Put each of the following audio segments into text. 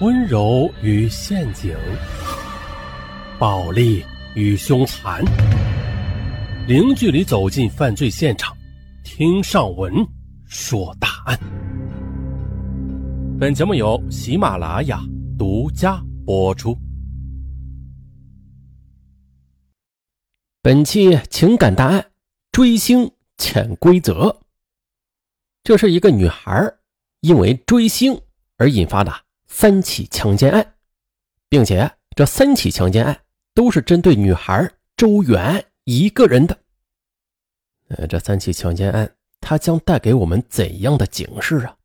温柔与陷阱，暴力与凶残，零距离走进犯罪现场，听上文说大案。本节目由喜马拉雅独家播出。本期情感大案：追星潜规则。这是一个女孩因为追星而引发的。三起强奸案，并且这三起强奸案都是针对女孩周媛一个人的。呃，这三起强奸案，它将带给我们怎样的警示啊？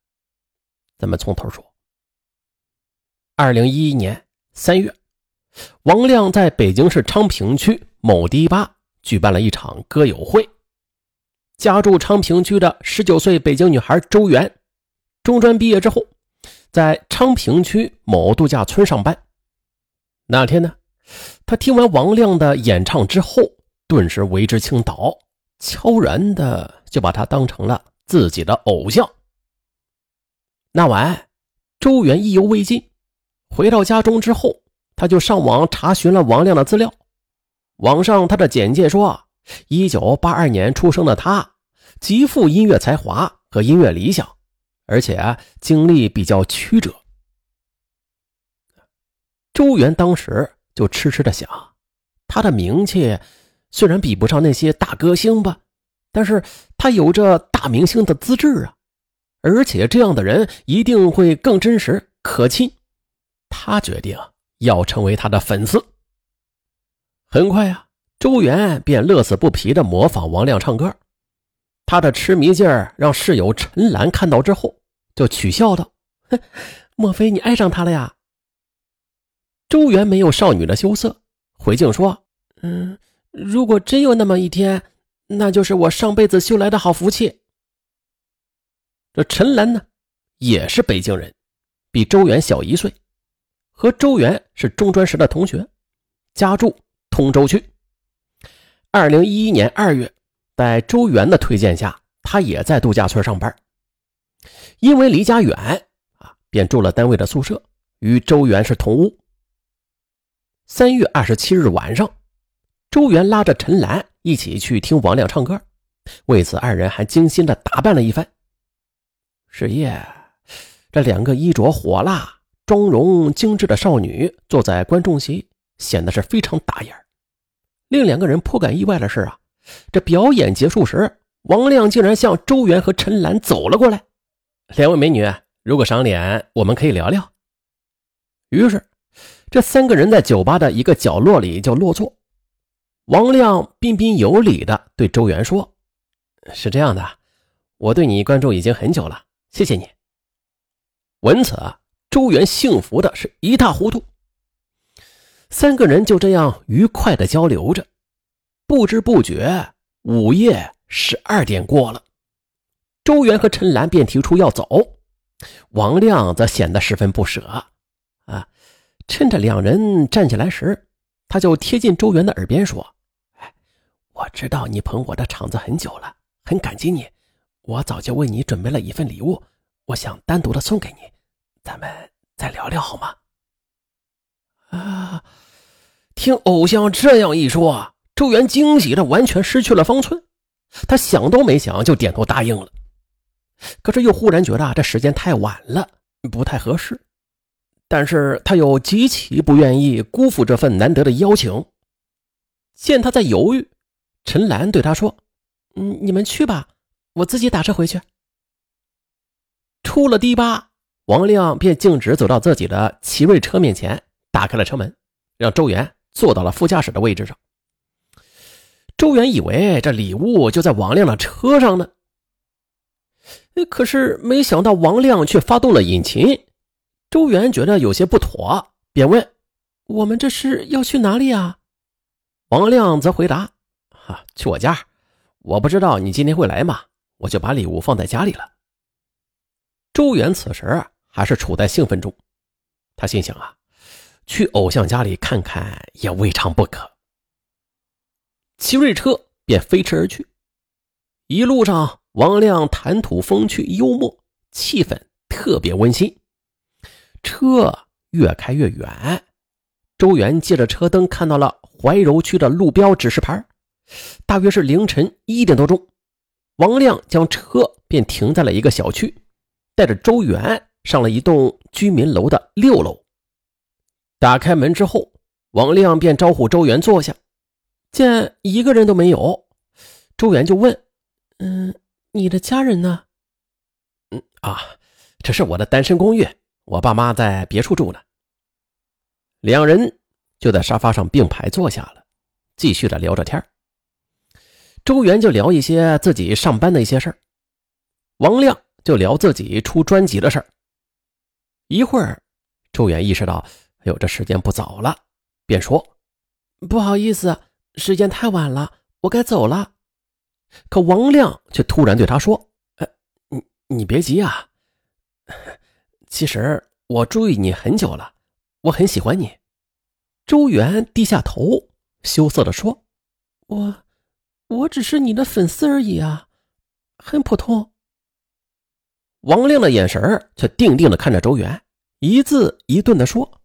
咱们从头说。二零一一年三月，王亮在北京市昌平区某迪吧举办了一场歌友会。家住昌平区的十九岁北京女孩周媛，中专毕业之后。在昌平区某度假村上班。那天呢，他听完王亮的演唱之后，顿时为之倾倒，悄然的就把他当成了自己的偶像。那晚，周元意犹未尽，回到家中之后，他就上网查询了王亮的资料。网上他的简介说，一九八二年出生的他，极富音乐才华和音乐理想。而且啊经历比较曲折，周元当时就痴痴的想，他的名气虽然比不上那些大歌星吧，但是他有着大明星的资质啊，而且这样的人一定会更真实可亲。他决定要成为他的粉丝。很快啊，周元便乐此不疲的模仿王亮唱歌。他的痴迷劲儿让室友陈兰看到之后，就取笑道：“哼，莫非你爱上他了呀？”周元没有少女的羞涩，回敬说：“嗯，如果真有那么一天，那就是我上辈子修来的好福气。”这陈兰呢，也是北京人，比周元小一岁，和周元是中专时的同学，家住通州区。二零一一年二月。在周元的推荐下，他也在度假村上班。因为离家远啊，便住了单位的宿舍，与周元是同屋。三月二十七日晚上，周元拉着陈兰一起去听王亮唱歌，为此二人还精心的打扮了一番。是夜，这两个衣着火辣、妆容精致的少女坐在观众席，显得是非常打眼。令两个人颇感意外的是啊。这表演结束时，王亮竟然向周元和陈兰走了过来。两位美女，如果赏脸，我们可以聊聊。于是，这三个人在酒吧的一个角落里就落座。王亮彬彬有礼地对周元说：“是这样的，我对你关注已经很久了，谢谢你。”闻此，周元幸福的是一塌糊涂。三个人就这样愉快地交流着。不知不觉，午夜十二点过了，周元和陈兰便提出要走，王亮则显得十分不舍。啊，趁着两人站起来时，他就贴近周元的耳边说：“哎，我知道你捧我的场子很久了，很感激你，我早就为你准备了一份礼物，我想单独的送给你，咱们再聊聊好吗？”啊，听偶像这样一说。周元惊喜的完全失去了方寸，他想都没想就点头答应了。可是又忽然觉得这时间太晚了，不太合适。但是他又极其不愿意辜负这份难得的邀请。见他在犹豫，陈兰对他说：“嗯，你们去吧，我自己打车回去。”出了堤坝，王亮便径直走到自己的奇瑞车面前，打开了车门，让周元坐到了副驾驶的位置上。周元以为这礼物就在王亮的车上呢，可是没想到王亮却发动了引擎。周元觉得有些不妥，便问：“我们这是要去哪里啊？”王亮则回答：“哈，去我家。我不知道你今天会来嘛，我就把礼物放在家里了。”周元此时还是处在兴奋中，他心想啊，去偶像家里看看也未尝不可。奇瑞车便飞驰而去，一路上王亮谈吐风趣幽默，气氛特别温馨。车越开越远。周元借着车灯看到了怀柔区的路标指示牌，大约是凌晨一点多钟。王亮将车便停在了一个小区，带着周元上了一栋居民楼的六楼。打开门之后，王亮便招呼周元坐下，见一个人都没有，周元就问：“嗯，你的家人呢？”“嗯啊，这是我的单身公寓，我爸妈在别处住呢。”两人就在沙发上并排坐下了，继续的聊着天周元就聊一些自己上班的一些事儿，王亮就聊自己出专辑的事儿。一会儿，周元意识到，哎呦，这时间不早了，便说：“不好意思，时间太晚了，我该走了。”可王亮却突然对他说：“哎，你你别急啊，其实我注意你很久了，我很喜欢你。”周元低下头，羞涩地说：“我。”我只是你的粉丝而已啊，很普通。王亮的眼神却定定的看着周元，一字一顿的说：“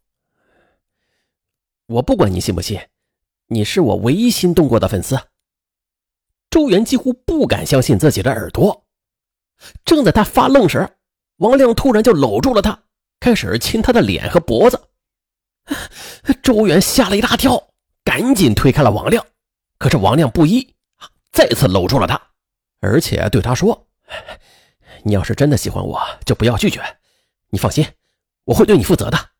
我不管你信不信，你是我唯一心动过的粉丝。”周元几乎不敢相信自己的耳朵。正在他发愣时，王亮突然就搂住了他，开始亲他的脸和脖子。周元吓了一大跳，赶紧推开了王亮。可是王亮不依。再次搂住了他，而且对他说：“你要是真的喜欢我，就不要拒绝。你放心，我会对你负责的。”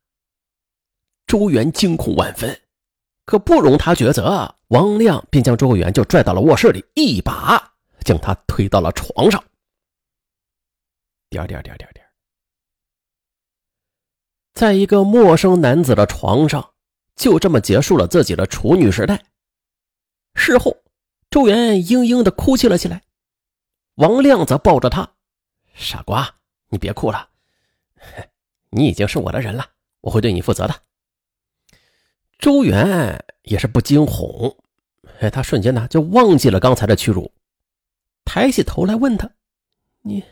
周元惊恐万分，可不容他抉择，王亮便将周元就拽到了卧室里，一把将他推到了床上。点点点点点，在一个陌生男子的床上，就这么结束了自己的处女时代。事后。周元嘤嘤的哭泣了起来，王亮则抱着他：“傻瓜，你别哭了，你已经是我的人了，我会对你负责的。”周元也是不惊恐，哎，他瞬间呢就忘记了刚才的屈辱，抬起头来问他：“你，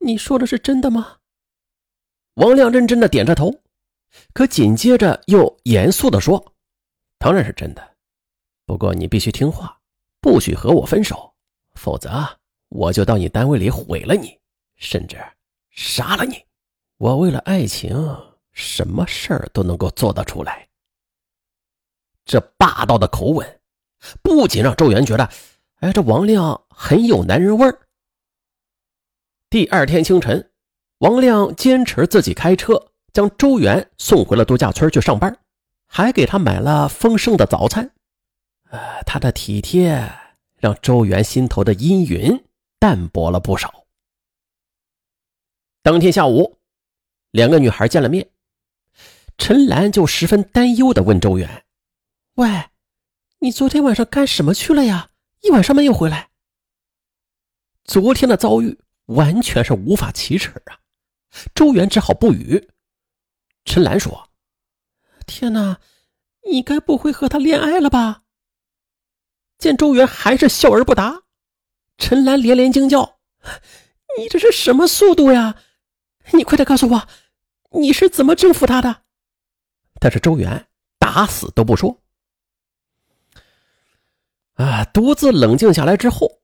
你说的是真的吗？”王亮认真的点着头，可紧接着又严肃的说：“当然是真的，不过你必须听话。”不许和我分手，否则我就到你单位里毁了你，甚至杀了你。我为了爱情，什么事儿都能够做得出来。这霸道的口吻，不仅让周元觉得，哎，这王亮很有男人味儿。第二天清晨，王亮坚持自己开车将周元送回了度假村去上班，还给他买了丰盛的早餐。呃，他的体贴让周元心头的阴云淡薄了不少。当天下午，两个女孩见了面，陈兰就十分担忧的问周元：“喂，你昨天晚上干什么去了呀？一晚上没有回来。”昨天的遭遇完全是无法启齿啊！周元只好不语。陈兰说：“天哪，你该不会和他恋爱了吧？”见周元还是笑而不答，陈兰连连惊叫：“你这是什么速度呀？你快点告诉我，你是怎么征服他的？”但是周元打死都不说。独自冷静下来之后，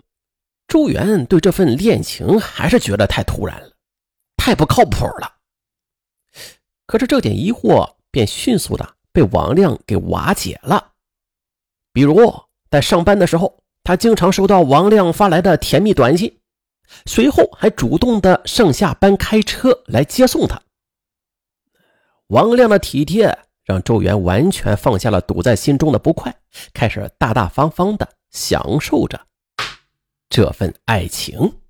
周元对这份恋情还是觉得太突然了，太不靠谱了。可是这点疑惑便迅速的被王亮给瓦解了，比如。在上班的时候，他经常收到王亮发来的甜蜜短信，随后还主动的上下班开车来接送他。王亮的体贴让周元完全放下了堵在心中的不快，开始大大方方的享受着这份爱情。